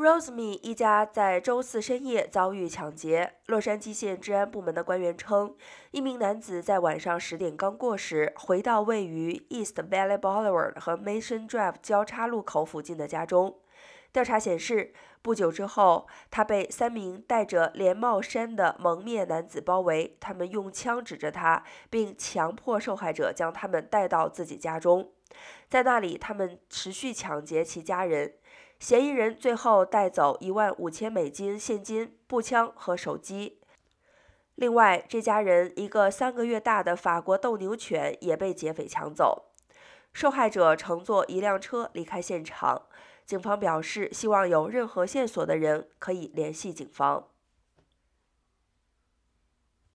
Roseme 一家在周四深夜遭遇抢劫。洛杉矶县治安部门的官员称，一名男子在晚上十点刚过时，回到位于 East Valley Boulevard 和 Mason Drive 交叉路口附近的家中。调查显示，不久之后，他被三名戴着连帽衫的蒙面男子包围，他们用枪指着他，并强迫受害者将他们带到自己家中。在那里，他们持续抢劫其家人。嫌疑人最后带走一万五千美金现金、步枪和手机。另外，这家人一个三个月大的法国斗牛犬也被劫匪抢走。受害者乘坐一辆车离开现场。警方表示，希望有任何线索的人可以联系警方。